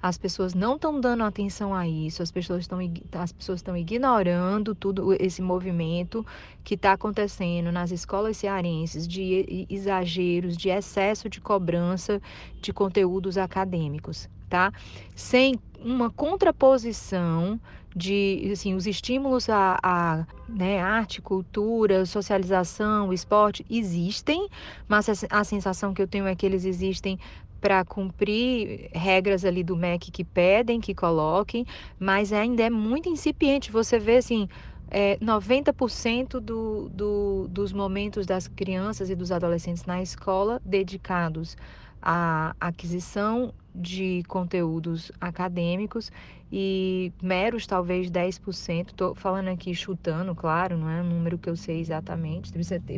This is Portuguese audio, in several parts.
as pessoas não estão dando atenção a isso, as pessoas estão as pessoas estão ignorando tudo esse movimento que está acontecendo nas escolas cearenses de exageros, de excesso de cobrança de conteúdos acadêmicos, tá? Sem uma contraposição de assim, os estímulos à, à né, arte, cultura, socialização, esporte existem, mas a, a sensação que eu tenho é que eles existem para cumprir regras ali do MEC que pedem, que coloquem, mas ainda é muito incipiente. Você vê assim, é, 90% do, do, dos momentos das crianças e dos adolescentes na escola dedicados à aquisição de conteúdos acadêmicos e meros talvez 10%, estou falando aqui chutando, claro, não é um número que eu sei exatamente,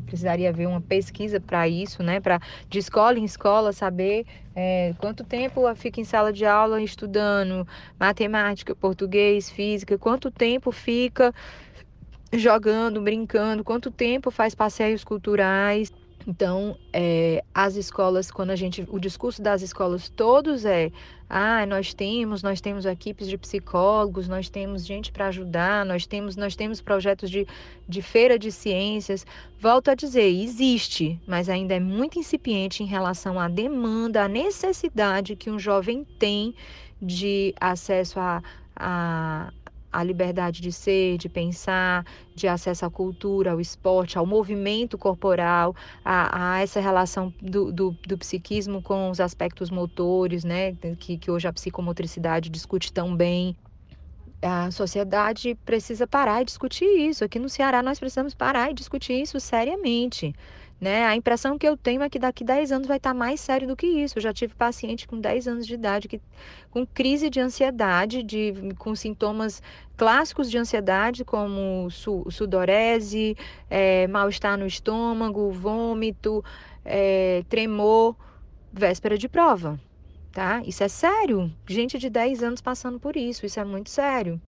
precisaria haver uma pesquisa para isso, né, para de escola em escola saber é, quanto tempo fica em sala de aula estudando matemática, português, física, quanto tempo fica jogando, brincando, quanto tempo faz passeios culturais, então, é, as escolas, quando a gente, o discurso das escolas todos é, ah, nós temos, nós temos equipes de psicólogos, nós temos gente para ajudar, nós temos, nós temos projetos de, de feira de ciências. Volto a dizer, existe, mas ainda é muito incipiente em relação à demanda, à necessidade que um jovem tem de acesso a, a, a liberdade de ser, de pensar, de acesso à cultura, ao esporte, ao movimento corporal, a, a essa relação do, do, do, psiquismo com os aspectos motores, né, que, que hoje a psicomotricidade discute tão bem. A sociedade precisa parar e discutir isso. Aqui no Ceará nós precisamos parar e discutir isso seriamente. Né? A impressão que eu tenho é que daqui 10 anos vai estar mais sério do que isso. Eu já tive paciente com 10 anos de idade que, com crise de ansiedade, de, com sintomas clássicos de ansiedade, como su, sudorese, é, mal-estar no estômago, vômito, é, tremor, véspera de prova. Tá? Isso é sério. Gente de 10 anos passando por isso, isso é muito sério.